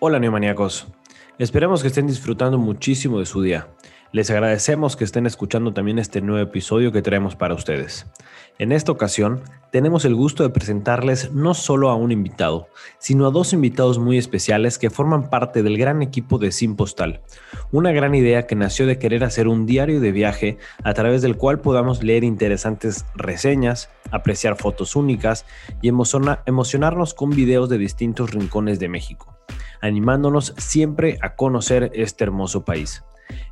Hola neomaníacos, esperemos que estén disfrutando muchísimo de su día. Les agradecemos que estén escuchando también este nuevo episodio que traemos para ustedes. En esta ocasión, tenemos el gusto de presentarles no solo a un invitado, sino a dos invitados muy especiales que forman parte del gran equipo de Sim Postal, una gran idea que nació de querer hacer un diario de viaje a través del cual podamos leer interesantes reseñas, apreciar fotos únicas y emocionarnos con videos de distintos rincones de México animándonos siempre a conocer este hermoso país.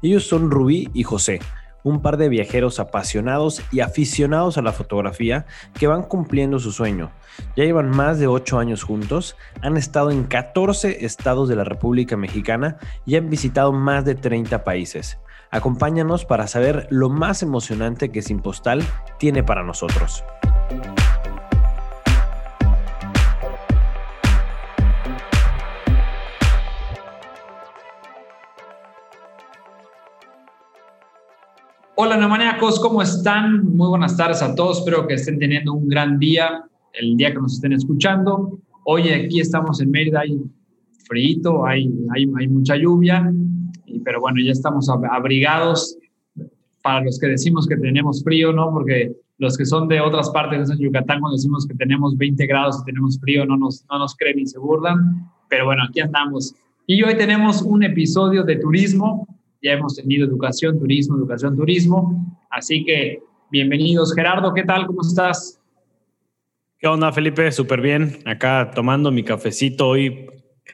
Ellos son Rubí y José, un par de viajeros apasionados y aficionados a la fotografía que van cumpliendo su sueño. Ya llevan más de 8 años juntos, han estado en 14 estados de la República Mexicana y han visitado más de 30 países. Acompáñanos para saber lo más emocionante que Sin Postal tiene para nosotros. Hola, neomaníacos, ¿cómo están? Muy buenas tardes a todos. Espero que estén teniendo un gran día, el día que nos estén escuchando. Hoy aquí estamos en Mérida, hay frío, hay, hay, hay mucha lluvia, pero bueno, ya estamos abrigados para los que decimos que tenemos frío, ¿no? Porque los que son de otras partes de Yucatán, cuando decimos que tenemos 20 grados y tenemos frío, no nos, no nos creen ni se burlan. Pero bueno, aquí andamos. Y hoy tenemos un episodio de turismo ya hemos tenido educación, turismo, educación, turismo. Así que bienvenidos. Gerardo, ¿qué tal? ¿Cómo estás? ¿Qué onda, Felipe? Súper bien. Acá tomando mi cafecito hoy.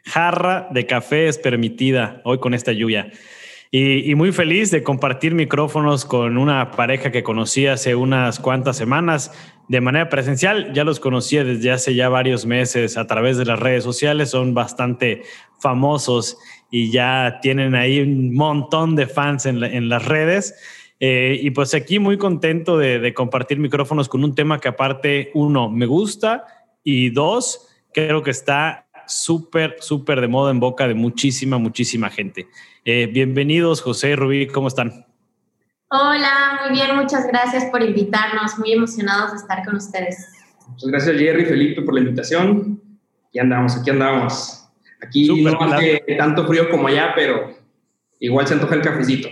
Jarra de café es permitida hoy con esta lluvia. Y, y, muy feliz de compartir micrófonos con una pareja que conocí hace unas cuantas semanas de manera presencial. Ya los conocía desde hace ya varios meses a través de las redes sociales. Son bastante famosos y ya tienen ahí un montón de fans en, las redes. Eh, y pues aquí muy contento de, compartir micrófonos con un tema que aparte, uno, me gusta y dos, creo que está súper, súper de moda en boca de muchísima, muchísima gente. Eh, bienvenidos, José y Rubí, ¿cómo están? Hola, muy bien, muchas gracias por invitarnos, muy emocionados de estar con ustedes. Muchas gracias Jerry, Felipe por la invitación. Aquí andamos, aquí andamos. Aquí no hace tanto frío como allá, pero igual se antoja el cafecito.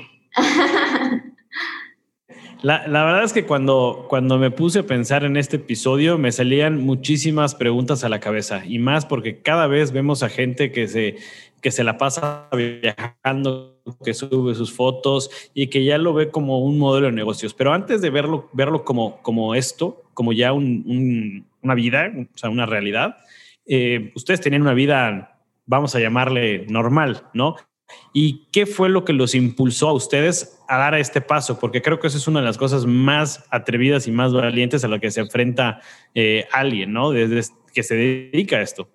La, verdad es que cuando, cuando me puse a pensar en este episodio me salían muchísimas preguntas a la cabeza y más porque cada vez vemos a gente que se, que se la pasa viajando, que sube sus fotos y que ya lo ve como un modelo de negocios. Pero antes de verlo, verlo como, como esto, como ya un, una vida, o sea, una realidad, eh, ustedes tenían una vida vamos a llamarle normal, ¿no? ¿Y qué fue lo que los impulsó a ustedes a dar este paso? Porque creo que eso es una de las cosas más atrevidas y más valientes a la que se enfrenta eh, alguien, ¿no? Desde que se dedica a esto.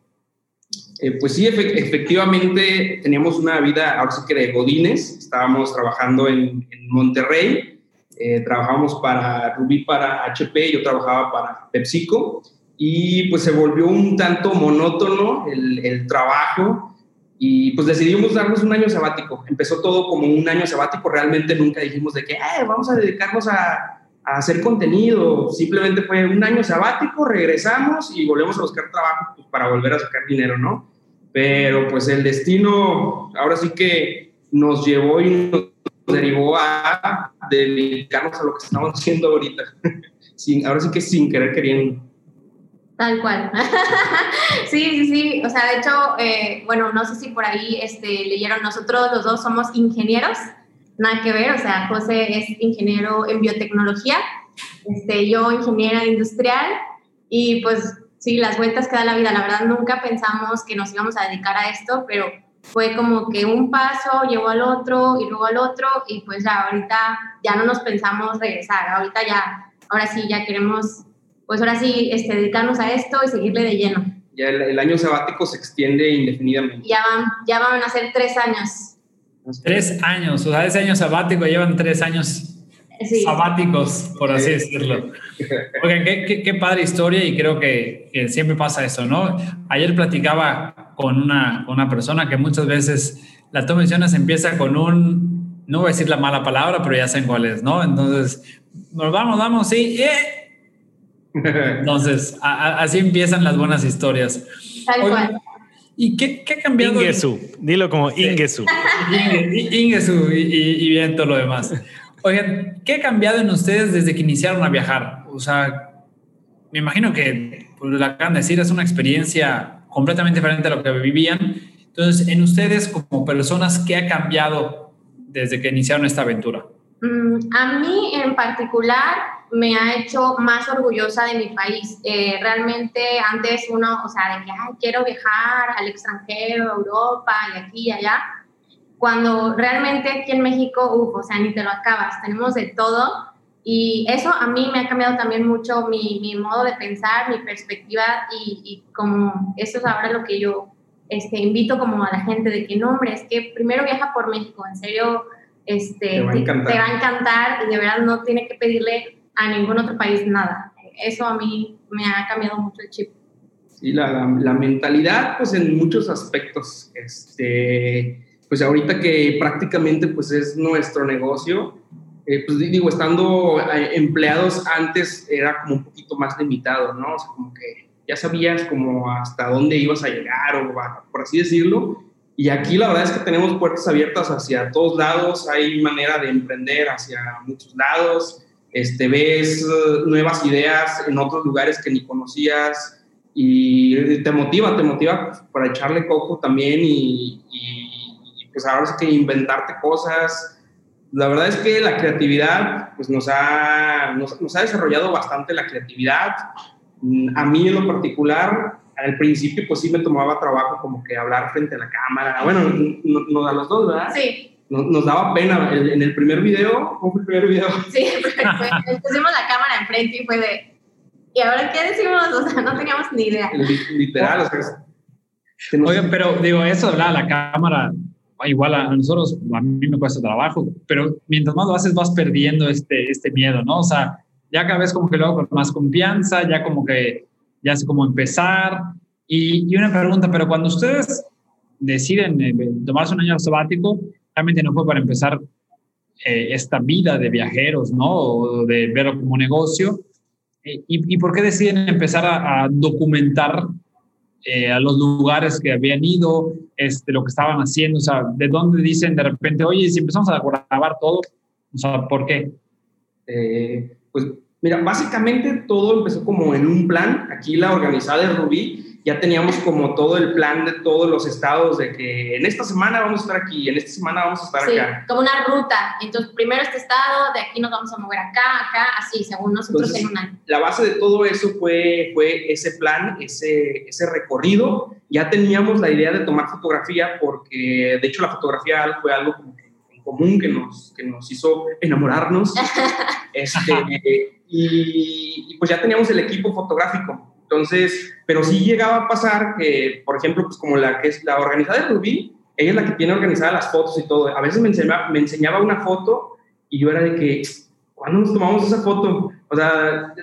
Eh, pues sí, efectivamente teníamos una vida, ahora sí que de godines, estábamos trabajando en, Monterrey, eh, trabajamos para Rubí, para HP, yo trabajaba para PepsiCo, y pues se volvió un tanto monótono el, trabajo y pues decidimos darnos un año sabático. Empezó todo como un año sabático, realmente nunca dijimos de que eh, vamos a dedicarnos a, a, hacer contenido, simplemente fue un año sabático, regresamos y volvemos a buscar trabajo pues, para volver a sacar dinero, ¿no? Pero pues el destino ahora sí que nos llevó y nos derivó a dedicarnos a lo que estamos haciendo ahorita. sin, ahora sí que sin querer queriendo. Tal cual. sí, sí, sí. O sea, de hecho, eh, bueno, no sé si por ahí este, leyeron, nosotros los dos somos ingenieros, nada que ver, o sea, José es ingeniero en biotecnología, este, yo ingeniera industrial y pues sí, las vueltas que da la vida, la verdad nunca pensamos que nos íbamos a dedicar a esto, pero fue como que un paso llevó al otro y luego al otro y pues ya ahorita ya no nos pensamos regresar, ahorita ya, ahora sí ya queremos pues ahora sí, este, dedicarnos a esto y seguirle de lleno. Ya el, año sabático se extiende indefinidamente. Ya van, ya van a ser tres años. Tres años, o sea, ese año sabático llevan tres años sabáticos, por así decirlo. Oigan, qué, qué, padre historia y creo que, que, siempre pasa eso, ¿no? Ayer platicaba con una, una persona que muchas veces la toma de decisiones empieza con un, no voy a decir la mala palabra, pero ya saben cuál es, ¿no? Entonces, nos vamos, vamos, sí, eh. Entonces, así empiezan las buenas historias. Tal cual. ¿Y qué, qué, ha cambiado? Ingesu, dilo como Ingesu. Ingesu y, y, bien todo lo demás. Oigan, ¿qué ha cambiado en ustedes desde que iniciaron a viajar? O sea, me imagino que, por lo que acaban de decir, es una experiencia completamente diferente a lo que vivían. Entonces, en ustedes como personas, ¿qué ha cambiado desde que iniciaron esta aventura? Mm, a mí en particular me ha hecho más orgullosa de mi país. Eh, realmente antes uno, o sea, de que quiero viajar al extranjero, Europa y aquí y allá, cuando realmente aquí en México, uff, o sea, ni te lo acabas, tenemos de todo. Y eso a mí me ha cambiado también mucho mi, mi modo de pensar, mi perspectiva y, y, como eso es ahora lo que yo este, invito como a la gente de que no, hombre, es que primero viaja por México, en serio, este, te, va te, va a encantar y de verdad no tiene que pedirle a ningún otro país nada. Eso a mí me ha cambiado mucho el chip. Sí, la, la mentalidad, pues en muchos aspectos, este pues ahorita que prácticamente pues es nuestro negocio, eh, pues digo, estando eh, empleados antes era como un poquito más limitado, ¿no? O sea, como que ya sabías como hasta dónde ibas a llegar o por así decirlo. Y aquí la verdad es que tenemos puertas abiertas hacia todos lados, hay manera de emprender hacia muchos lados, este, ves eh, nuevas ideas en otros lugares que ni conocías y te motiva, te motiva para echarle coco también y pues ahora es que inventarte cosas. La verdad es que la creatividad, pues nos ha, nos, ha desarrollado bastante la creatividad. A mí en lo particular, al principio pues sí me tomaba trabajo como que hablar frente a la cámara. Bueno, nos a los dos, ¿verdad? Sí. Nos, daba pena. en el primer video, ¿cómo fue el primer video? Sí, pusimos la cámara enfrente y fue de, ¿y ahora qué decimos? O sea, no teníamos ni idea. Literal, o sea. Oigan, pero digo, eso de la cámara, igual a, nosotros, a mí me cuesta trabajo, pero mientras más lo haces vas perdiendo este, este miedo, ¿no? O sea, ya cada vez como que lo hago con más confianza, ya como que ya sé cómo empezar. Y, y una pregunta, pero cuando ustedes deciden eh, tomarse un año sabático, realmente no fue para empezar eh, esta vida de viajeros, ¿no? O de verlo como negocio. Eh, y, ¿Y por qué deciden empezar a, a documentar eh, a los lugares que habían ido, este, lo que estaban haciendo, o sea, de dónde dicen de repente, oye, si empezamos a grabar todo, o sea, ¿por qué? Eh, pues mira, básicamente todo empezó como en un plan, aquí la organizada de Rubí, ya teníamos como todo el plan de todos los estados de que en esta semana vamos a estar aquí, en esta semana vamos a estar sí, acá. como una ruta. Entonces, primero este estado, de aquí nos vamos a mover acá, acá, así, según nosotros en un año. La base de todo eso fue, fue ese plan, ese, ese recorrido. Ya teníamos la idea de tomar fotografía porque, de hecho, la fotografía fue algo como en común que nos, que nos hizo enamorarnos. este, y, y pues ya teníamos el equipo fotográfico entonces, pero sí llegaba a pasar que, por ejemplo, pues como la que es la organizada de Rubí, ella es la que tiene organizadas las fotos y todo. A veces me enseñaba, me enseñaba una foto y yo era de que, ¿cuándo nos tomamos esa foto? O sea,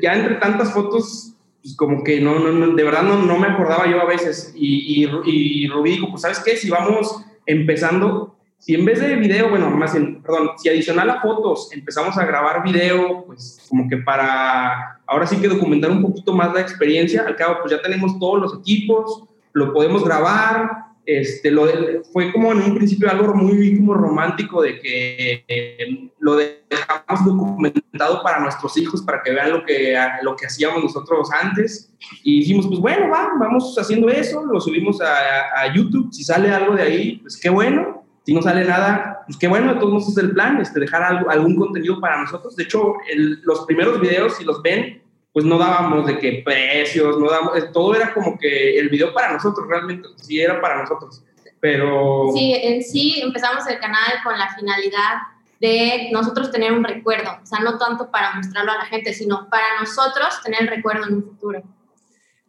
ya entre tantas fotos, pues como que no, no, de verdad no, no, me acordaba yo a veces. Y, y, y Rubí dijo, pues, ¿sabes qué? Si vamos empezando, si en vez de video, bueno, más bien, perdón, si adicional a fotos empezamos a grabar video, pues como que para ahora sí que documentar un poquito más la experiencia, al cabo pues ya tenemos todos los equipos, lo podemos grabar, este, lo fue como en un principio algo muy como romántico de que eh, lo dejamos documentado para nuestros hijos, para que vean lo que, lo que hacíamos nosotros antes. Y dijimos, pues bueno, va, vamos haciendo eso, lo subimos a YouTube, si sale algo de ahí, pues qué bueno si no sale nada, pues qué bueno, de todos modos es el plan, este, dejar algo, algún contenido para nosotros. De hecho, los primeros videos, si los ven, pues no dábamos de qué precios, no dábamos, todo era como que el video para nosotros, realmente, sí era para nosotros. Pero... Sí, en sí empezamos el canal con la finalidad de nosotros tener un recuerdo, o sea, no tanto para mostrarlo a la gente, sino para nosotros tener el recuerdo en un futuro.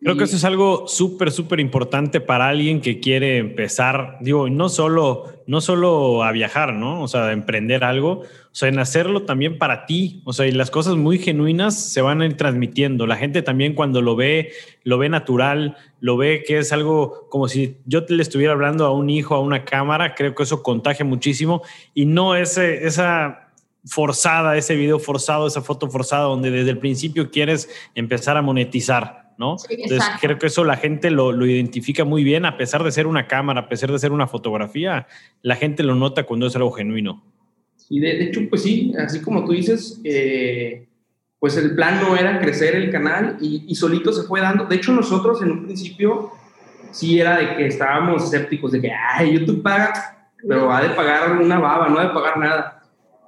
Creo que eso es algo súper, súper importante para alguien que quiere empezar, digo, no solo, no solo a viajar, ¿no? O sea, a emprender algo, o sea, en hacerlo también para ti, o sea, y las cosas muy genuinas se van a ir transmitiendo. La gente también cuando lo ve, lo ve natural, lo ve que es algo como si yo le estuviera hablando a un hijo, a una cámara, creo que eso contagia muchísimo y no ese, esa forzada, ese video forzado, esa foto forzada donde desde el principio quieres empezar a monetizar. ¿No? Entonces creo que eso la gente lo, lo, identifica muy bien, a pesar de ser una cámara, a pesar de ser una fotografía, la gente lo nota cuando es algo genuino. Y de, hecho, pues sí, así como tú dices, eh, pues el plan no era crecer el canal y, y, solito se fue dando. De hecho, nosotros en un principio sí era de que estábamos escépticos, de que, ay, YouTube paga, pero ha de pagar una baba, no ha de pagar nada.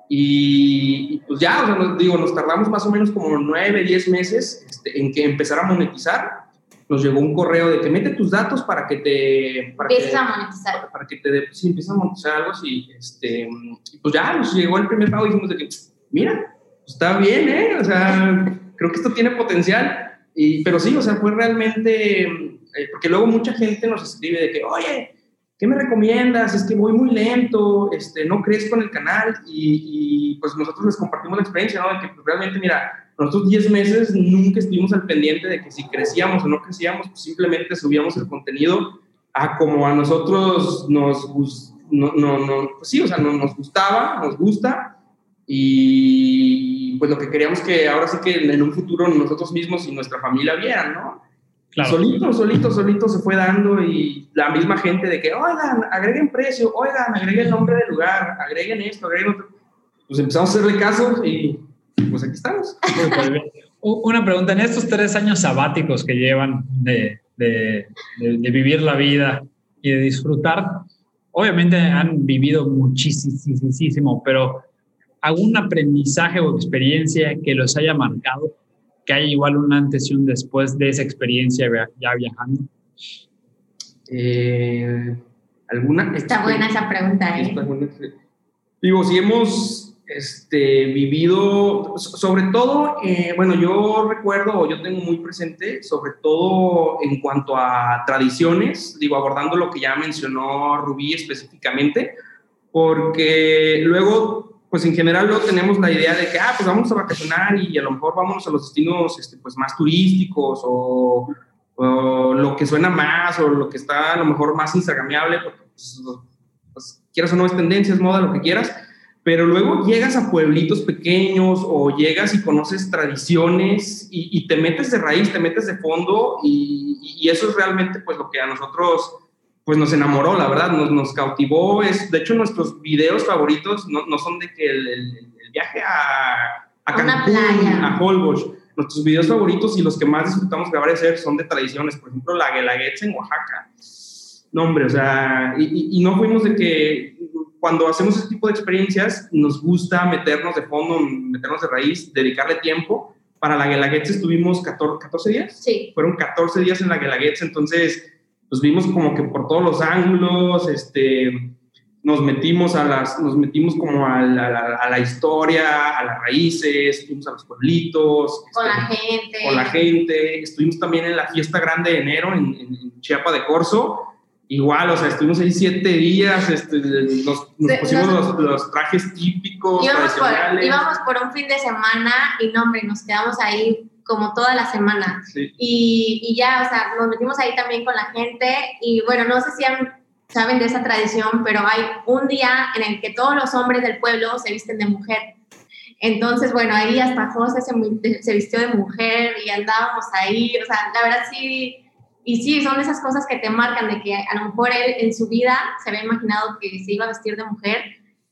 Y, pues ya, o sea, nos, digo, nos tardamos más o menos como nueve, diez meses este, en que empezar a monetizar. Nos llegó un correo de que mete tus datos para que te... Para empieces a monetizar. Para, que te... Sí, empiezas a monetizar algo así. Este, pues ya nos llegó el primer pago y dijimos de que, mira, está bien, ¿eh? O sea, creo que esto tiene potencial. Y, pero sí, o sea, fue realmente... Eh, porque luego mucha gente nos escribe de que, oye, ¿qué me recomiendas? Es que voy muy lento, este, no crezco en el canal y, y, pues nosotros les compartimos la experiencia, ¿no? De que pues, realmente, mira, nosotros 10 meses nunca estuvimos al pendiente de que si crecíamos o no crecíamos, pues simplemente subíamos el contenido a como a nosotros nos, no, no, no, pues sí, o sea, no, nos gustaba, nos gusta y pues lo que queríamos que ahora sí que en un futuro nosotros mismos y nuestra familia vieran, ¿no? Solito, solito, solito se fue dando y la misma gente de que, oigan, agreguen precio, oigan, agreguen nombre del lugar, agreguen esto, agreguen otro. Pues empezamos a hacerle caso y pues aquí estamos. Una pregunta, en estos tres años sabáticos que llevan de, de, de, de vivir la vida y de disfrutar, obviamente han vivido muchísimo, pero ¿algún aprendizaje o experiencia que los haya marcado? Que hay igual un antes y un después de esa experiencia ya viajando? Eh, ¿Alguna? Está buena esa pregunta, ¿eh? Digo, si hemos este, vivido, sobre todo, eh, bueno, yo recuerdo, o yo tengo muy presente, sobre todo en cuanto a tradiciones, digo, abordando lo que ya mencionó Rubí específicamente, porque luego pues en general no tenemos la idea de que, ah, pues vamos a vacacionar y a lo mejor vamos a los destinos este, pues más turísticos o, lo que suena más o lo que está a lo mejor más instagramiable, porque pues, pues, quieras o no es tendencia, es moda, lo que quieras, pero luego llegas a pueblitos pequeños o llegas y conoces tradiciones y, te metes de raíz, te metes de fondo y, y eso es realmente pues lo que a nosotros pues nos enamoró, la verdad, nos, nos cautivó. Es, de hecho, nuestros videos favoritos no, no son de que el, el, viaje a, a Cancún, a Holbox. Nuestros videos favoritos y los que más disfrutamos grabar hacer son de tradiciones. Por ejemplo, la Guelaguetza en Oaxaca. No, hombre, o sea, y, y, no fuimos de que cuando hacemos este tipo de experiencias nos gusta meternos de fondo, meternos de raíz, dedicarle tiempo. Para la Guelaguetza estuvimos 14, 14 días. Sí. Fueron 14 días en la Guelaguetza, entonces nos vimos como que por todos los ángulos, este, nos metimos a las, nos metimos como a la, a la, historia, a las raíces, fuimos a los pueblitos. Con este, la gente. Con la gente. Estuvimos también en la fiesta grande de enero en, en Chiapa de Corzo. Igual, o sea, estuvimos ahí siete días, este, nos, nos pusimos los, los, trajes típicos, íbamos por, íbamos por un fin de semana y no, hombre, nos quedamos ahí como toda la semana. Sí. Y, y, ya, o sea, nos metimos ahí también con la gente y bueno, no sé si han, saben de esa tradición, pero hay un día en el que todos los hombres del pueblo se visten de mujer. Entonces, bueno, ahí hasta José se, se vistió de mujer y andábamos ahí, o sea, la verdad sí, y sí, son esas cosas que te marcan de que a lo mejor él en su vida se había imaginado que se iba a vestir de mujer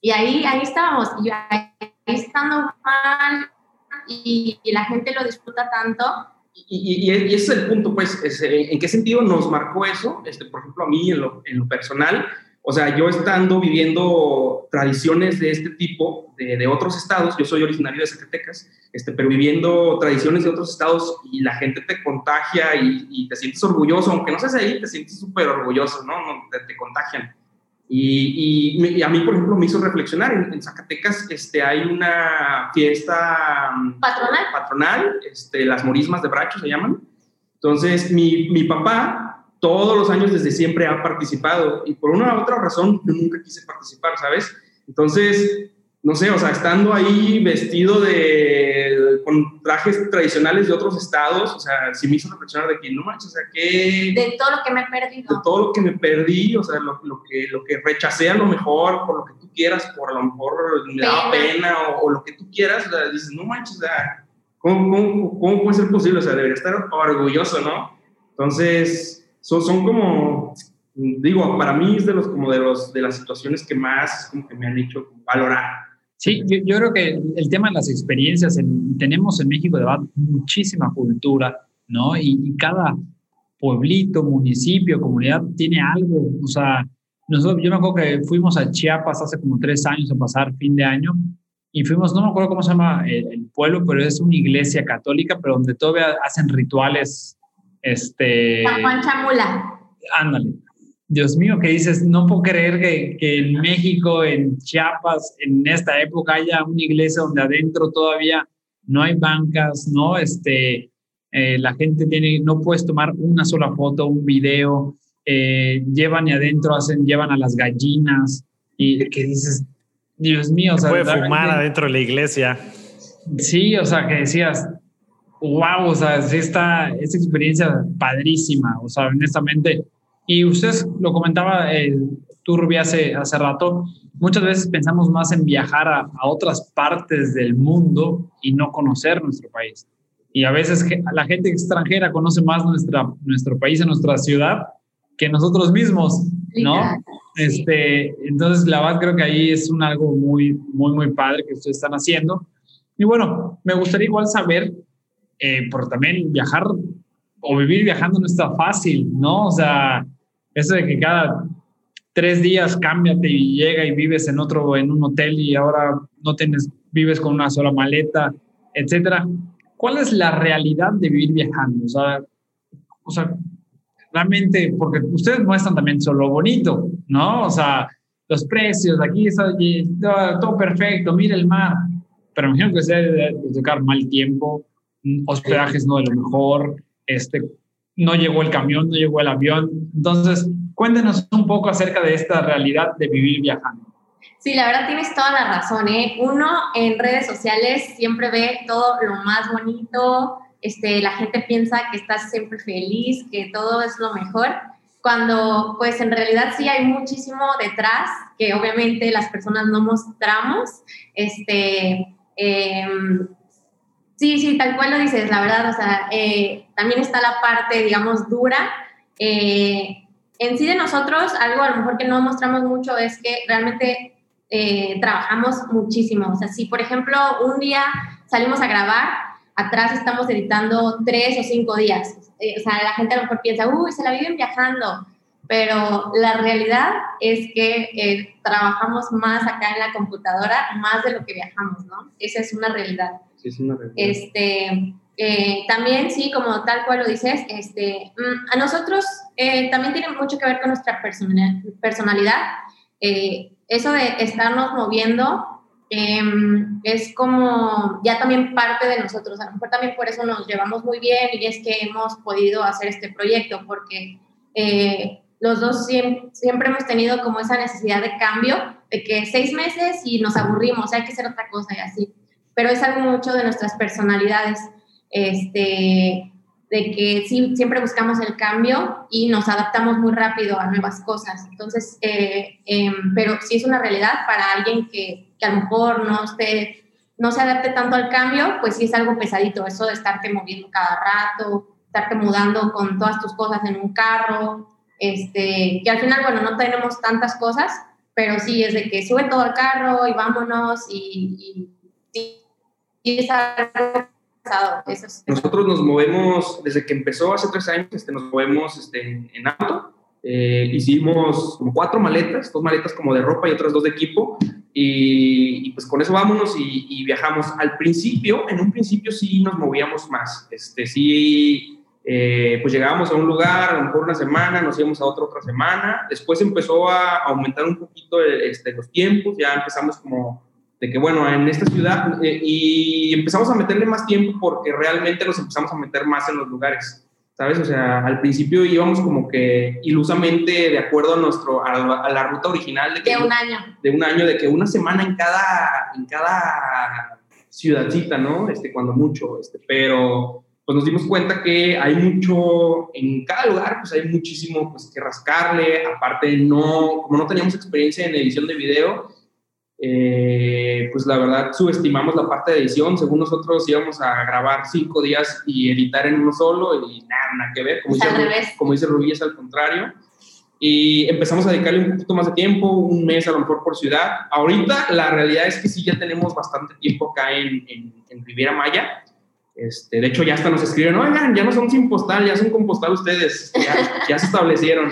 y ahí, ahí estábamos, y ahí estando mal, y, y la gente lo disfruta tanto. Y, y, y, ese es el punto, pues, es, ¿en qué sentido nos marcó eso? Este, por ejemplo, a mí en lo, en lo personal, o sea, yo estando viviendo tradiciones de este tipo de, de, otros estados, yo soy originario de Zacatecas, este, pero viviendo tradiciones de otros estados y la gente te contagia y, y te sientes orgulloso, aunque no seas ahí, te sientes súper orgulloso, ¿no? Te, te, contagian. Y, a mí, por ejemplo, me hizo reflexionar. En, Zacatecas este, hay una fiesta mm, patronal, patronal este, las morismas de Bracho se llaman. Entonces, mi, mi papá todos los años desde siempre ha participado y por una u otra razón yo nunca quise participar, ¿sabes? Entonces, no sé, o sea, estando ahí vestido de, con trajes tradicionales de otros estados, o sea, sí me hizo reflexionar de que no manches, o sea, que... De todo lo que me he perdido. De todo lo que me perdí, o sea, lo, lo, que, lo que rechacé a lo mejor, por lo que tú quieras, por a lo mejor me daba pena o, lo que tú quieras, o sea, dices, no manches, o sea, ¿cómo, cómo, cómo puede ser posible? O sea, debería estar orgulloso, ¿no? Entonces, son, son como digo, para mí es de los como de los de las situaciones que más como que me han hecho valorar Sí, yo, creo que el tema de las experiencias, tenemos en México de verdad muchísima cultura, ¿no? Y, cada pueblito, municipio, comunidad tiene algo, o sea, nosotros, yo me acuerdo que fuimos a Chiapas hace como tres años a pasar fin de año y fuimos, no me acuerdo cómo se llama el, pueblo, pero es una iglesia católica, pero donde todavía hacen rituales, este... San Juan Chamula. Ándale. Dios mío, que dices, no puedo creer que, que, en México, en Chiapas, en esta época haya una iglesia donde adentro todavía no hay bancas, ¿no? Este, eh, la gente tiene, no puedes tomar una sola foto, un video, eh, llevan y adentro hacen, llevan a las gallinas y que dices, Dios mío, o sea, puede fumar adentro de la iglesia. Sí, o sea, que decías, wow, o sea, esta, esta experiencia padrísima, o sea, honestamente, y usted lo comentaba, eh, tú, Rubí, hace, hace rato, muchas veces pensamos más en viajar a, otras partes del mundo y no conocer nuestro país. Y a veces la gente extranjera conoce más nuestra, nuestro país y nuestra ciudad que nosotros mismos, ¿no? Este, entonces, la verdad creo que ahí es un algo muy, muy, muy padre que ustedes están haciendo. Y bueno, me gustaría igual saber, eh, por también viajar o vivir viajando no está fácil, ¿no? O sea, eso de que cada tres días cámbiate y llega y vives en otro, en un hotel y ahora no tienes, vives con una sola maleta, etcétera. ¿Cuál es la realidad de vivir viajando? O sea, o sea, realmente, porque ustedes muestran también solo bonito, ¿no? O sea, los precios, aquí está todo, perfecto, mira el mar, pero imagino que se debe tocar mal tiempo, hospedajes no de lo mejor, este, no llegó el camión, no llegó el avión. Entonces, cuéntenos un poco acerca de esta realidad de vivir viajando. Sí, la verdad tienes toda la razón. ¿eh? Uno en redes sociales siempre ve todo lo más bonito, este, la gente piensa que estás siempre feliz, que todo es lo mejor, cuando pues en realidad sí hay muchísimo detrás que obviamente las personas no mostramos. Este, em, Sí, sí, tal cual lo dices, la verdad, o sea, eh, también está la parte, digamos, dura. Eh, en sí de nosotros, algo a lo mejor que no mostramos mucho es que realmente eh, trabajamos muchísimo. O sea, si por ejemplo un día salimos a grabar, atrás estamos editando tres o cinco días. o sea, la gente a lo mejor piensa, uy, se la viven viajando. Pero la realidad es que trabajamos más acá en la computadora, más de lo que viajamos, ¿no? Esa es una realidad. Este, eh, también, sí, como tal cual lo dices, este, mm, a nosotros eh, también tiene mucho que ver con nuestra personalidad. Eh, eso de estarnos moviendo em, es como ya también parte de nosotros. A lo mejor también por eso nos llevamos muy bien y es que hemos podido hacer este proyecto, porque los dos siempre, siempre, hemos tenido como esa necesidad de cambio, de que seis meses y nos aburrimos, hay que hacer otra cosa y así pero es algo mucho de nuestras personalidades, este, de que sí, siempre buscamos el cambio y nos adaptamos muy rápido a nuevas cosas. Entonces, eh, em, pero sí es una realidad para alguien que, que a lo mejor no, esté, no se adapte tanto al cambio, pues sí es algo pesadito, eso de estarte moviendo cada rato, estarte mudando con todas tus cosas en un carro, este, que al final, bueno, no tenemos tantas cosas, pero sí es de que sube todo al carro y vámonos y, y y Nosotros nos movemos, desde que empezó hace tres años, este, nos movemos este, en auto. Eh, hicimos como cuatro maletas, dos maletas como de ropa y otras dos de equipo, y, pues con eso vámonos y, viajamos. Al principio, en un principio sí nos movíamos más, este, sí, eh, pues llegábamos a un lugar, a lo mejor una semana, nos íbamos a otra otra semana. Después empezó a aumentar un poquito este, los tiempos, ya empezamos como de que, bueno, en esta ciudad, eh, y empezamos a meterle más tiempo porque realmente nos empezamos a meter más en los lugares, ¿sabes? O sea, al principio íbamos como que ilusamente de acuerdo a, nuestro, a, la, ruta original. De, que, de un año. De un año, de que una semana en cada, en cada ciudadcita, ¿no? Este, cuando mucho, este, pero pues nos dimos cuenta que hay mucho, en cada lugar, pues hay muchísimo pues, que rascarle, aparte no, como no teníamos experiencia en edición de video, eh, pues la verdad subestimamos la parte de edición, según nosotros íbamos a grabar cinco días y editar en uno solo y nada, nada que ver, como, dice, como dice Rubí es al contrario. Y empezamos a dedicarle un poquito más de tiempo, un mes a lo mejor por ciudad. Ahorita la realidad es que sí ya tenemos bastante tiempo acá en, en, en Riviera Maya este, de hecho, ya hasta nos escriben, oigan, ya no son sin postal, ya son con postal ustedes, ya, se establecieron.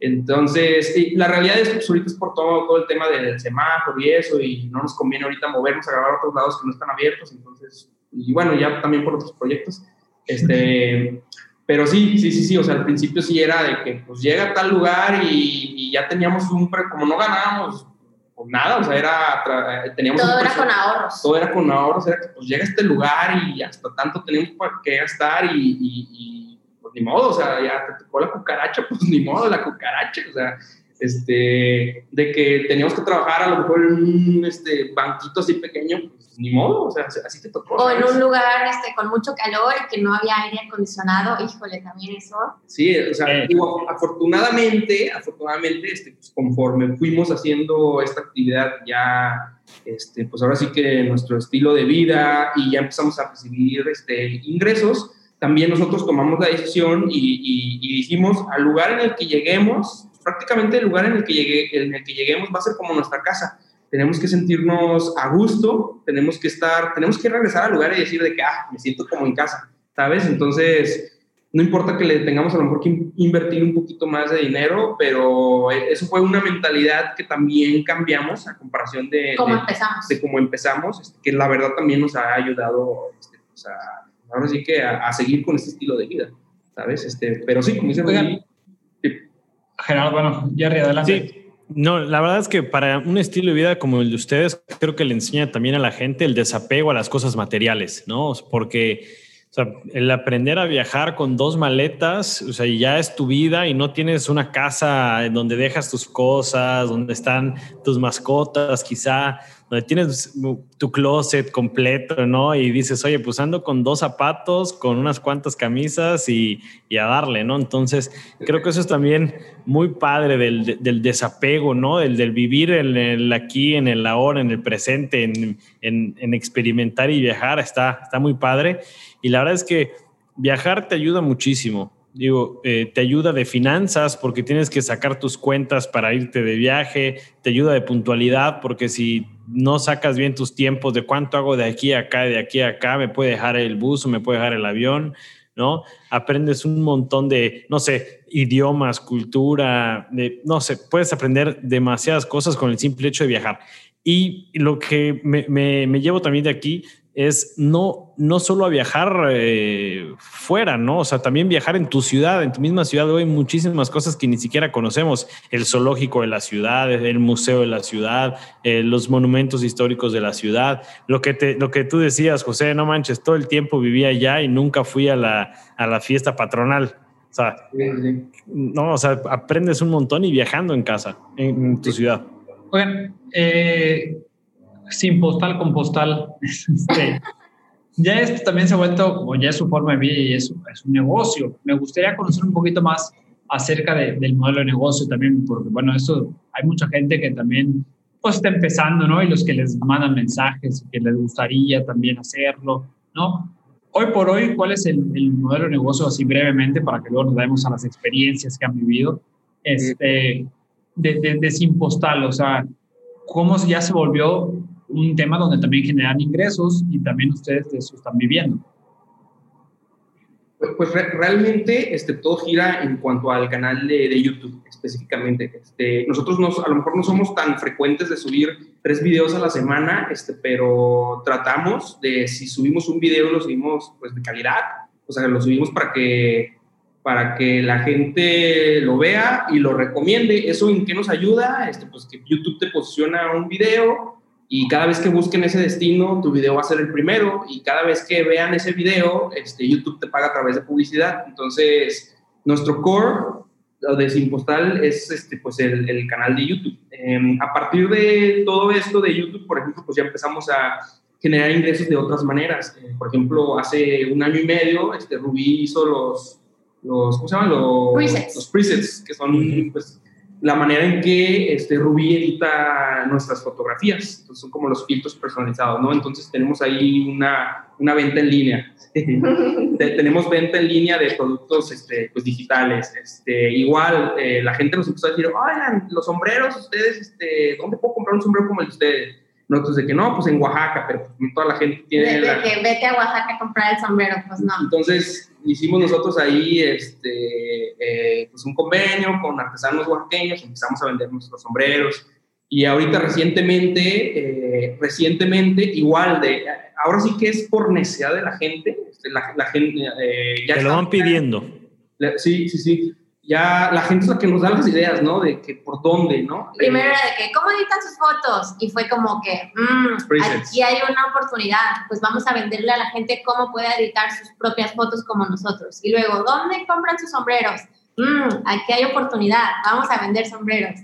Entonces, la realidad es que pues, ahorita es por todo, todo el tema del semáforo y eso, y no nos conviene ahorita movernos a grabar a otros lados que no están abiertos, entonces, y bueno, ya también por otros proyectos. Este, pero sí, sí, sí, sí, o sea, al principio sí era de que pues llega a tal lugar y, y ya teníamos un, como no ganábamos pues nada, o sea, era, teníamos... Todo era con ahorros. Todo era con ahorros, era que pues llega a este lugar y hasta tanto tenemos qué gastar y, y, pues ni modo, o sea, ya te tocó la cucaracha, pues ni modo, la cucaracha, o sea, este, de que teníamos que trabajar a lo mejor en un este, banquito así pequeño, pues ni modo, o sea, así te tocó. O en un lugar este, con mucho calor y que no había aire acondicionado, híjole, también eso. Sí, o sea, digo, afortunadamente, afortunadamente, este, pues, conforme fuimos haciendo esta actividad ya, este, pues ahora sí que nuestro estilo de vida y ya empezamos a recibir este, ingresos, también nosotros tomamos la decisión y, y, y dijimos, al lugar en el que lleguemos, prácticamente el lugar en el, que llegue, en el que lleguemos va a ser como nuestra casa. Tenemos que sentirnos a gusto, tenemos que estar, tenemos que regresar al lugar y decir de que, ah, me siento como en casa, ¿sabes? Entonces, no importa que le tengamos a lo mejor que invertir un poquito más de dinero, pero e, eso fue una mentalidad que también cambiamos a comparación de cómo empezamos. De cómo empezamos, este, que la verdad también nos ha ayudado este, pues, a, ahora sí que a, seguir con este estilo de vida, ¿sabes? Este, pero sí, como dice Gerardo, bueno, Jerry, adelante. Sí. No, la verdad es que para un estilo de vida como el de ustedes, creo que le enseña también a la gente el desapego a las cosas materiales, ¿no? Porque el aprender a viajar con dos maletas, o sea, ya es tu vida y no tienes una casa en donde dejas tus cosas, donde están tus mascotas, quizá donde tienes tu closet completo, ¿no? Y dices, oye, pues ando con dos zapatos, con unas cuantas camisas y, a darle, ¿no? Entonces, creo que eso es también muy padre del, desapego, ¿no? El del vivir en el aquí, en el ahora, en el presente, en, experimentar y viajar, está, está muy padre. Y la verdad es que viajar te ayuda muchísimo digo, eh, te ayuda de finanzas porque tienes que sacar tus cuentas para irte de viaje, te ayuda de puntualidad porque si no sacas bien tus tiempos de cuánto hago de aquí a acá, de aquí a acá, me puede dejar el bus o me puede dejar el avión, ¿no? Aprendes un montón de, no sé, idiomas, cultura, no sé, puedes aprender demasiadas cosas con el simple hecho de viajar. Y lo que me, me llevo también de aquí es no, no solo a viajar eh, fuera, ¿no? O sea, también viajar en tu ciudad, en tu misma ciudad. Hay muchísimas cosas que ni siquiera conocemos. El zoológico de la ciudad, el museo de la ciudad, eh, los monumentos históricos de la ciudad. Lo que, te, lo que tú decías, José, no manches, todo el tiempo vivía allá y nunca fui a la, a la fiesta patronal. O sea, no, o sea, aprendes un montón y viajando en casa, en, tu ciudad. Oigan, eh, sin postal con postal. Este, ya esto también se ha vuelto, o ya es su forma de vida y es, es un negocio. Me gustaría conocer un poquito más acerca del modelo de negocio también, porque bueno, eso hay mucha gente que también pues está empezando, ¿no? Y los que les mandan mensajes, que les gustaría también hacerlo, ¿no? Hoy por hoy, ¿cuál es el, modelo de negocio, así brevemente, para que luego nos demos a las experiencias que han vivido, este, de, de, de sin postal? O sea, ¿cómo ya se volvió un tema donde también generan ingresos y también ustedes de eso están viviendo. Pues, pues realmente este, todo gira en cuanto al canal de, de YouTube específicamente. Este, nosotros no, a lo mejor no somos tan frecuentes de subir tres videos a la semana, este, pero tratamos de si subimos un video lo subimos pues de calidad, o sea, lo subimos para que, para que la gente lo vea y lo recomiende. ¿Eso en qué nos ayuda? Este, pues que YouTube te posiciona un video y cada vez que busquen ese destino, tu video va a ser el primero y cada vez que vean ese video, este, YouTube te paga a través de publicidad. Entonces, nuestro core de Sin Postal es este, pues el, el canal de YouTube. Em, a partir de todo esto de YouTube, por ejemplo, pues ya empezamos a generar ingresos de otras maneras. Eh, por ejemplo, hace un año y medio, este, Rubí hizo los, los ¿cómo se llaman? Los presets, los presets que son pues, la manera en que este, Rubí edita nuestras fotografías. Entonces, son como los filtros personalizados, ¿no? Entonces, tenemos ahí una, una venta en línea. tenemos venta en línea de productos este, pues, digitales. Este, igual, eh, la gente nos empezó a decir, oigan, los sombreros, ustedes, este, ¿dónde puedo comprar un sombrero como el de ustedes? Nosotros de que no, pues en Oaxaca, pero pues, toda la gente tiene... De, de que vete a Oaxaca a comprar el sombrero, pues no. Entonces hicimos nosotros ahí este, eh, pues un convenio con artesanos oaxaqueños, empezamos a vender nuestros sombreros y ahorita recientemente, eh, recientemente igual de, ahora sí que es por necesidad de la gente, la, la gente eh, ya... Te lo van pidiendo. Sí, sí, sí ya la gente es la que nos da las ideas, ¿no? De que por dónde, ¿no? Primero era de que, ¿cómo editan sus fotos? Y fue como que, mmm, aquí hay una oportunidad, pues vamos a venderle a la gente cómo puede editar sus propias fotos como nosotros. Y luego, ¿dónde compran sus sombreros? Mmm, aquí hay oportunidad, vamos a vender sombreros.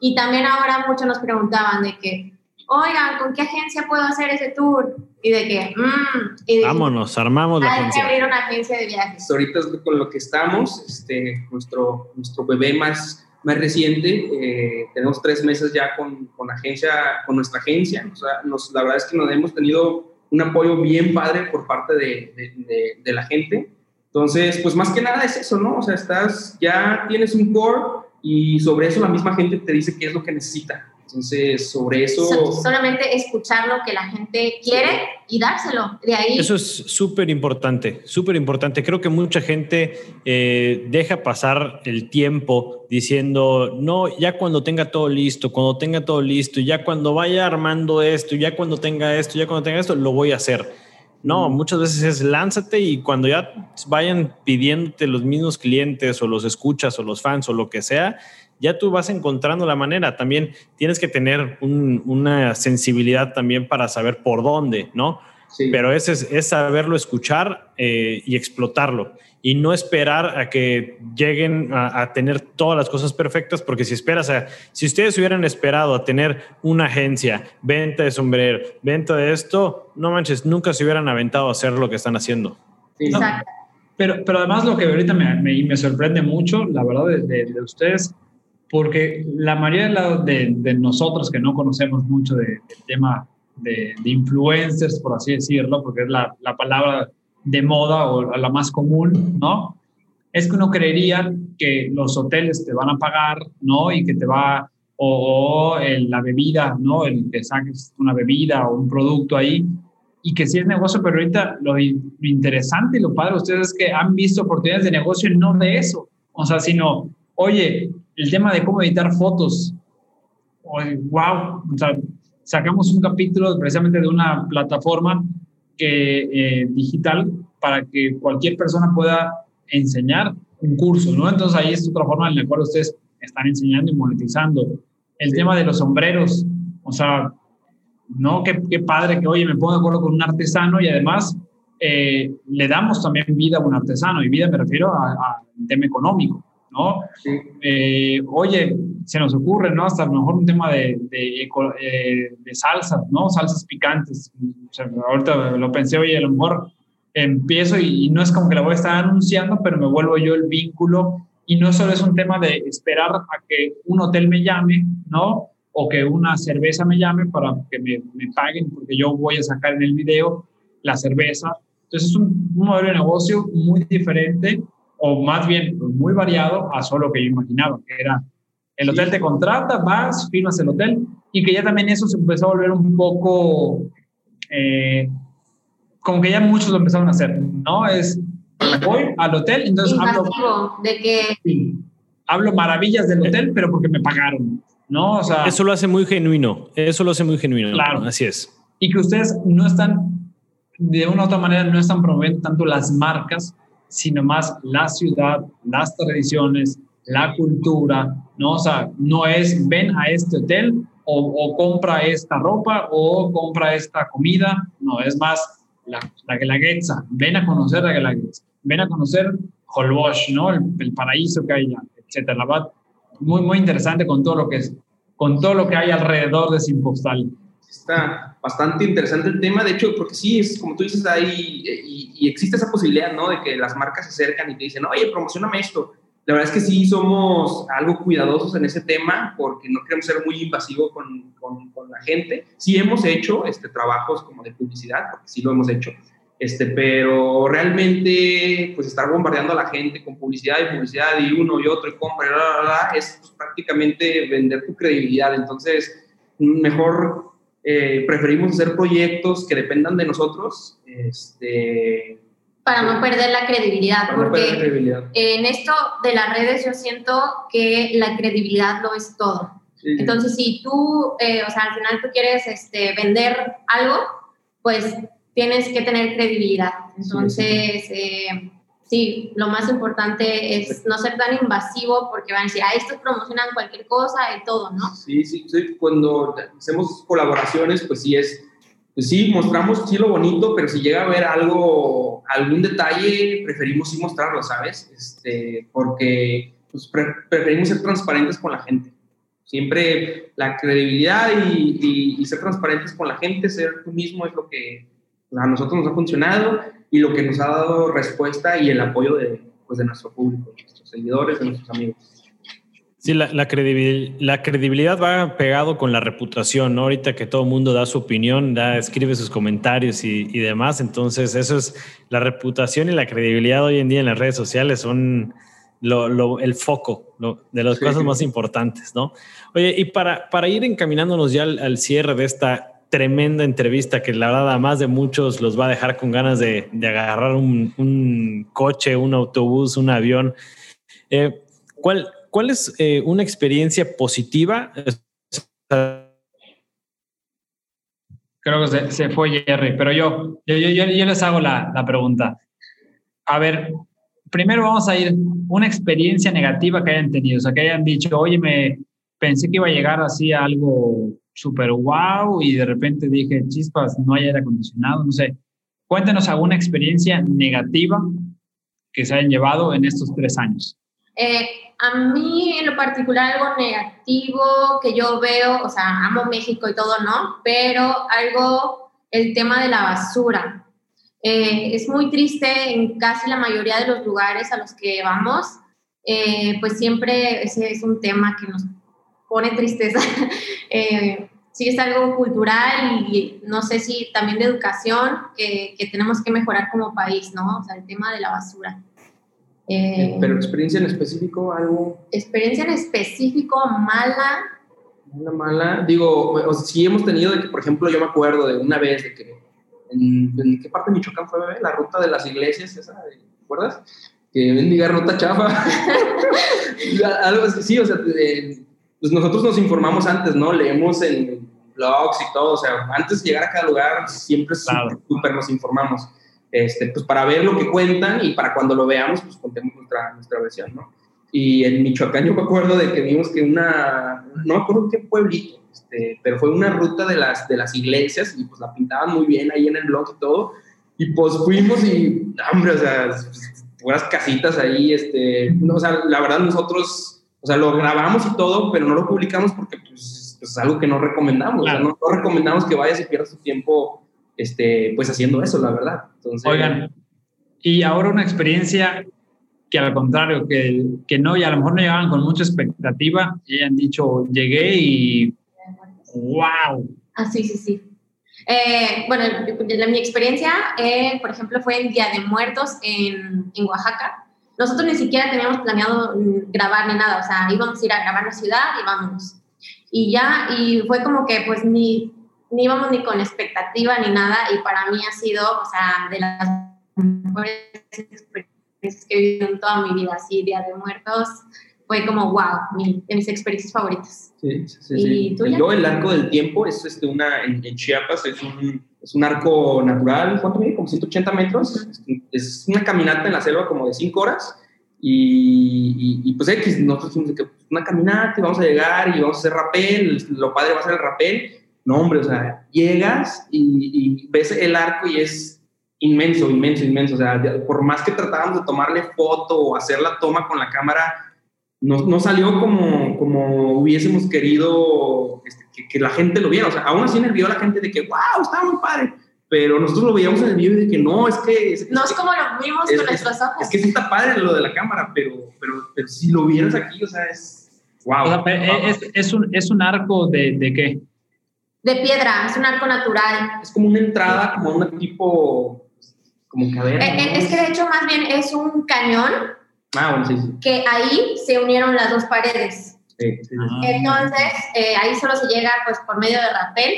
Y también ahora muchos nos preguntaban de que, oigan, ¿con qué agencia puedo hacer ese tour? Y de que, mmm. Vámonos, armamos la agencia. Hay que abrir una agencia de viajes. Ahorita es con lo que estamos, este, nuestro, nuestro bebé más, más reciente, eh, tenemos tres meses ya con, con, agencia, con nuestra agencia. O sea, nos, la verdad es que nos hemos tenido un apoyo bien padre por parte de, de, de, la gente. Entonces, pues más que nada es eso, ¿no? O sea, estás, ya tienes un core y sobre eso la misma gente te dice qué es lo que necesita. Entonces, sobre eso... solamente escuchar lo que la gente quiere y dárselo. De ahí... Eso es súper importante, súper importante. Creo que mucha gente eh, deja pasar el tiempo diciendo, no, ya cuando tenga todo listo, cuando tenga todo listo, ya cuando vaya armando esto, ya cuando tenga esto, ya cuando tenga esto, lo voy a hacer. No, muchas veces es lánzate y cuando ya vayan pidiéndote los mismos clientes o los escuchas o los fans o lo que sea, ya tú vas encontrando la manera. También tienes que tener una sensibilidad también para saber por dónde, ¿no? Pero ese es, saberlo escuchar eh, y explotarlo y no esperar a que lleguen a, tener todas las cosas perfectas, porque si esperas a, si ustedes hubieran esperado a tener una agencia, venta de sombrero, venta de esto, no manches, nunca se hubieran aventado a hacer lo que están haciendo. Exacto. Pero, pero además lo que ahorita me, me, sorprende mucho, la verdad, de, de ustedes, porque la mayoría de, de, nosotros que no conocemos mucho del tema de, de, influencers, por así decirlo, porque es la, la, palabra de moda o la más común, ¿no? Es que uno creería que los hoteles te van a pagar, ¿no? Y que te va, o, la bebida, ¿no? El que saques una bebida o un producto ahí, y que sí es negocio, pero ahorita lo, interesante y lo padre de ustedes es que han visto oportunidades de negocio no de eso, o sea, sino, oye, el tema de cómo editar fotos. wow, o sea, sacamos un capítulo precisamente de una plataforma que, eh, digital para que cualquier persona pueda enseñar un curso, ¿no? Entonces ahí es otra forma en la cual ustedes están enseñando y monetizando. El tema de los sombreros, o sea, ¿no? Qué, qué padre que, oye, me pongo de acuerdo con un artesano y además eh, le damos también vida a un artesano, y vida me refiero a, tema económico. ¿No? Eh, oye, se nos ocurre, ¿no? Hasta a lo mejor un tema de, de, eh, de salsas, ¿no? Salsas picantes. ahorita lo pensé, oye, a lo mejor empiezo y, no es como que la voy a estar anunciando, pero me vuelvo yo el vínculo y no solo es un tema de esperar a que un hotel me llame, ¿no? O que una cerveza me llame para que me, me paguen porque yo voy a sacar en el video la cerveza. Entonces es un, un modelo de negocio muy diferente o más bien muy variado a solo que yo imaginaba, que era el hotel te contrata, vas, firmas el hotel y que ya también eso se empezó a volver un poco, eh, como que ya muchos lo empezaron a hacer, ¿no? Es, voy al hotel, entonces hablo, de que... hablo maravillas del hotel, pero porque me pagaron, ¿no? O sea, eso lo hace muy genuino, eso lo hace muy genuino. Claro. Así es. Y que ustedes no están, de una u otra manera, no están promoviendo tanto las marcas, sino más la ciudad, las tradiciones, la cultura, ¿no? O sea, no es ven a este hotel o, compra esta ropa o compra esta comida, no, es más la, la Guelaguetza, ven a conocer la Guelaguetza, ven a conocer Holbox, ¿no? El, paraíso que hay allá, etcétera. La muy, muy interesante con todo lo que es, con todo lo que hay alrededor de Sin Postal. Está bastante interesante el tema, de hecho, porque sí, es como tú dices, ahí y, y, existe esa posibilidad, ¿no? De que las marcas se acercan y te dicen, oye, promocioname esto. La verdad es que sí somos algo cuidadosos en ese tema porque no queremos ser muy invasivos con, con, con la gente. Sí hemos hecho este, trabajos como de publicidad, porque sí lo hemos hecho, este, pero realmente, pues estar bombardeando a la gente con publicidad y publicidad y uno y otro y compra, y es pues, prácticamente vender tu credibilidad. Entonces, mejor eh, preferimos hacer proyectos que dependan de nosotros. Este, para no perder la credibilidad, porque en esto de las redes yo siento que la credibilidad lo es todo. Entonces, si tú, eh, o sea, al final tú quieres este, vender algo, pues tienes que tener credibilidad. Entonces, eh, sí, lo más importante es no ser tan invasivo porque van a decir, ah, estos promocionan cualquier cosa y todo, ¿no? Sí, sí, sí, cuando hacemos colaboraciones, pues sí es, pues sí, mostramos sí lo bonito, pero si llega a haber algo, algún detalle, preferimos sí mostrarlo, ¿sabes? Este, porque pues, preferimos ser transparentes con la gente. Siempre la credibilidad y, y ser transparentes con la gente, ser tú mismo es lo que a nosotros nos ha funcionado y lo que nos ha dado respuesta y el apoyo de, pues, de nuestro público, de nuestros seguidores, de nuestros amigos. Sí, la, la, la, credibilidad va pegado con la reputación, ¿no? Ahorita que todo el mundo da su opinión, da, escribe sus comentarios y, y, demás, entonces eso es la reputación y la credibilidad hoy en día en las redes sociales son lo, lo, el foco de las cosas más importantes, ¿no? Oye, y para, para ir encaminándonos ya al, al cierre de esta tremenda entrevista que la verdad a más de muchos los va a dejar con ganas de, agarrar un, coche, un autobús, un avión. Eh, ¿cuál, ¿Cuál es eh, una experiencia positiva? Creo que se, fue Jerry, pero yo, yo, yo, les hago la, la pregunta. A ver, primero vamos a ir una experiencia negativa que hayan tenido, o sea, que hayan dicho, oye, me pensé que iba a llegar así a algo súper wow y de repente dije, chispas, no hay aire acondicionado, no sé. Cuéntanos alguna experiencia negativa que se hayan llevado en estos tres años. Eh, a mí en lo particular algo negativo que yo veo, o sea, amo México y todo, ¿no? Pero algo, el tema de la basura. Eh, es muy triste en casi la mayoría de los lugares a los que vamos, eh, pues siempre ese es un tema que nos pone tristeza. eh, sí es algo cultural y no sé si también de educación que, que, tenemos que mejorar como país, ¿no? O sea, el tema de la basura. Eh, Pero experiencia en específico, algo. Experiencia en específico mala. Una mala, digo, o sí hemos tenido de que, por ejemplo, yo me acuerdo de una vez de que en, qué parte de Michoacán fue, bebé? La ruta de las iglesias, esa, ¿te acuerdas? Que bendiga ruta chafa. algo así, sí, o sea, pues nosotros nos informamos antes, ¿no? Leemos en blogs y todo, o sea, antes de llegar a cada lugar siempre súper nos informamos, este, pues para ver lo que cuentan y para cuando lo veamos, pues contemos nuestra, nuestra versión, ¿no? Y en Michoacán yo me acuerdo de que vimos que una, no me acuerdo qué pueblito, este, pero fue una ruta de las, de las iglesias y pues la pintaban muy bien ahí en el blog y todo, y pues fuimos y, hombre, o sea, puras casitas ahí, este, no, o sea, la verdad nosotros o sea, lo grabamos y todo, pero no lo publicamos porque pues, pues es algo que no recomendamos. O sea, no, recomendamos que vayas y pierdas tu tiempo este, pues haciendo eso, la verdad. Entonces, Oigan, y ahora una experiencia que al contrario, que, que no, y a lo mejor no llegaban con mucha expectativa y han dicho, llegué y wow. Ah, sí, sí, sí. Eh, bueno, mi experiencia, eh, por ejemplo, fue en Día de Muertos en, en Oaxaca. Nosotros ni siquiera teníamos planeado mm, grabar ni nada, o sea, íbamos a ir a grabar la ciudad y vámonos. Y ya, y fue como que pues ni, ni íbamos ni con expectativa ni nada, y para mí ha sido, o sea, de las mejores experiencias que he vivido en toda mi vida, así, Día de Muertos, fue como, wow, mi, de mis experiencias favoritas. Sí, sí, sí. ¿Y tuya? Yo, el arco del tiempo es este, una, en, en Chiapas, es un, es un arco natural, ¿cuánto mide? Como 180 metros. Es, una caminata en la selva como de 5 horas. Y, y, y, pues X, nosotros dijimos que pues, una caminata y vamos a llegar y vamos a hacer rapel, lo padre va a ser el rapel. No, hombre, o sea, llegas y, y ves el arco y es inmenso, inmenso, inmenso. O sea, por más que tratábamos de tomarle foto o hacer la toma con la cámara, no, no salió como, como hubiésemos querido este, que, que, la gente lo viera. O sea, aún así en el video la gente de que, wow, estaba muy padre. Pero nosotros lo veíamos en el video y de que no, es que... Es, no es, es como lo vimos es, con nuestros ojos. Es que sí está padre lo de la cámara, pero, pero, pero si lo vieras aquí, o sea, es... Wow. O sea, es, es, un, es un arco de, de qué? De piedra, es un arco natural. Es como una entrada, como un tipo, como cadera. Eh, ¿no? Es que de hecho más bien es un cañón Ah, bueno, sí, sí. que ahí se unieron las dos paredes. Sí, sí, sí. Ah. Entonces, eh, ahí solo se llega pues por medio de rapel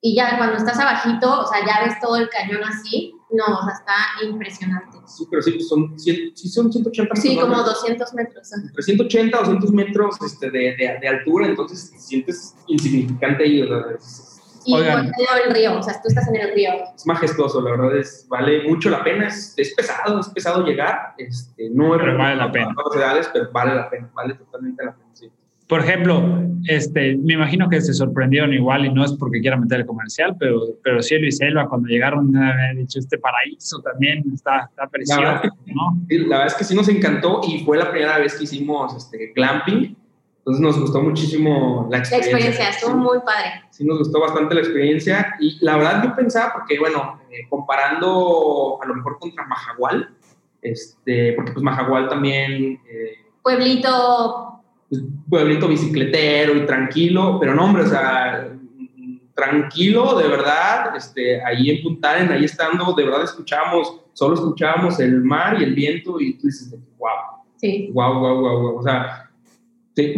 y ya cuando estás abajito, o sea, ya ves todo el cañón así. No, o sea, está impresionante. Sí, pero sí, son, sí, son 180 Sí, metros, como ¿no? 200 metros. Entre 180 200 metros este, de, de, de altura, entonces te sientes insignificante ahí, o sea, es, Y Oigan. por medio del río, o sea, tú estás en el río. es majestuoso, la verdad, es, vale mucho la pena, es, es pesado, es pesado llegar, este, no es Pero vale la para pena. edades, pero vale la pena, vale totalmente la pena, sí. Por ejemplo, este, me imagino que se sorprendieron igual y no es porque quiera meter el comercial, pero, pero Cielo y Selva cuando llegaron me han dicho este paraíso también está, está precioso, verdad. ¿no? Sí, la verdad es que sí nos encantó y fue la primera vez que hicimos este, glamping, entonces nos gustó muchísimo la La experiencia. experiencia estuvo Sí. muy padre. sí nos gustó bastante la experiencia y la verdad yo pensaba, porque bueno, eh, comparando a lo mejor contra Majagual, este, porque pues Majagual también, eh, Pueblito, pues, pueblito bicicletero y tranquilo, pero no hombre, o sea, tranquilo, de verdad, este, ahí en Punta Arenas, ahí estando, de verdad escuchábamos, solo escuchábamos el mar y el viento y tú dices, wow, sí. wow, wow, wow, wow, o sea, sí,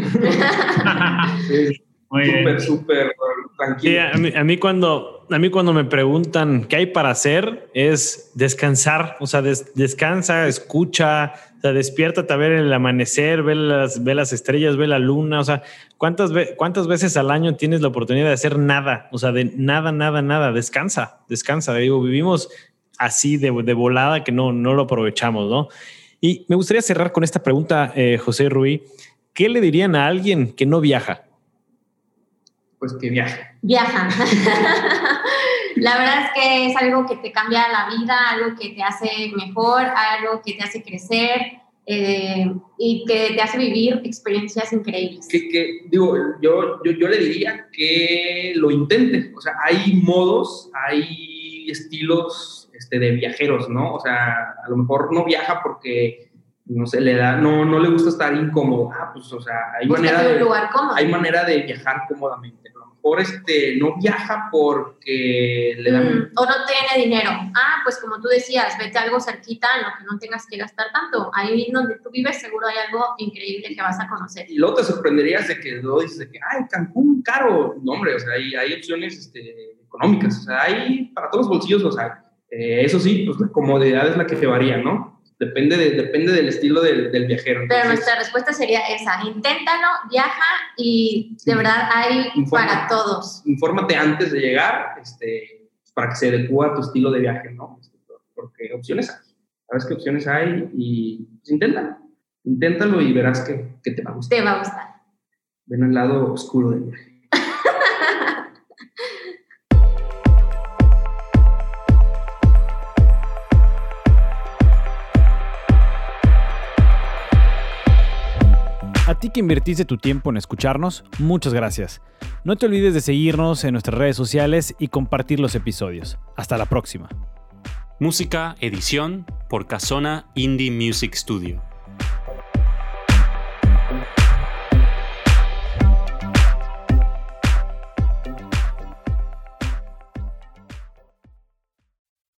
sí, súper, súper Sí, tranquilo. a mí, a mí cuando, a mí cuando me preguntan qué hay para hacer es descansar, o sea, des- descansa, escucha, o sea, despiértate a ver el amanecer, ve las, ve las estrellas, ve la luna, o sea, ¿cuántas, ve- ¿cuántas veces al año tienes la oportunidad de hacer nada? O sea, de nada, nada, nada, descansa, descansa, digo, vivimos así de, de volada que no, no lo aprovechamos, ¿no? Y me gustaría cerrar con esta pregunta, eh, José Ruiz, ¿qué le dirían a alguien que no viaja? Pues que viaje. Viaja. la verdad es que es algo que te cambia la vida, algo que te hace mejor, algo que te hace crecer eh, y que te hace vivir experiencias increíbles. que, que, digo, yo, yo, yo le diría que lo intente. O sea, hay modos, hay estilos este, de viajeros, ¿no? O sea, a lo mejor no viaja porque, no sé, le da, no, no le gusta estar incómodo. Ah, pues, o sea, hay manera, Búscate de, lugar hay manera de viajar cómodamente. A lo mejor este, no viaja porque le dan... Mm, o no tiene dinero. Ah, pues como tú decías, vete a algo cerquita en lo que no tengas que gastar tanto. Ahí donde tú vives seguro hay algo increíble que vas a conocer. Y luego te sorprenderías de que luego dices de que, ay, Cancún, caro. No, hombre, o sea, hay, hay opciones este, económicas. O sea, hay para todos los bolsillos, o sea, eh, eso sí, pues la comodidad es la que te varía, ¿no? Depende, de, depende del estilo del, del viajero. Pero nuestra respuesta sería esa, inténtalo, viaja y de verdad hay Informa. para todos. infórmate antes de llegar este, para que se adecue a tu estilo de viaje, ¿no? Este, Porque opciones hay. Sabes qué opciones hay y pues, inténtalo. Inténtalo y verás que, que te va a gustar. Te va a gustar. Ven al lado oscuro del viaje. Que invertiste tu tiempo en escucharnos, muchas gracias. No te olvides de seguirnos en nuestras redes sociales y compartir los episodios. Hasta la próxima. Música, edición por Casona Indie Music Studio.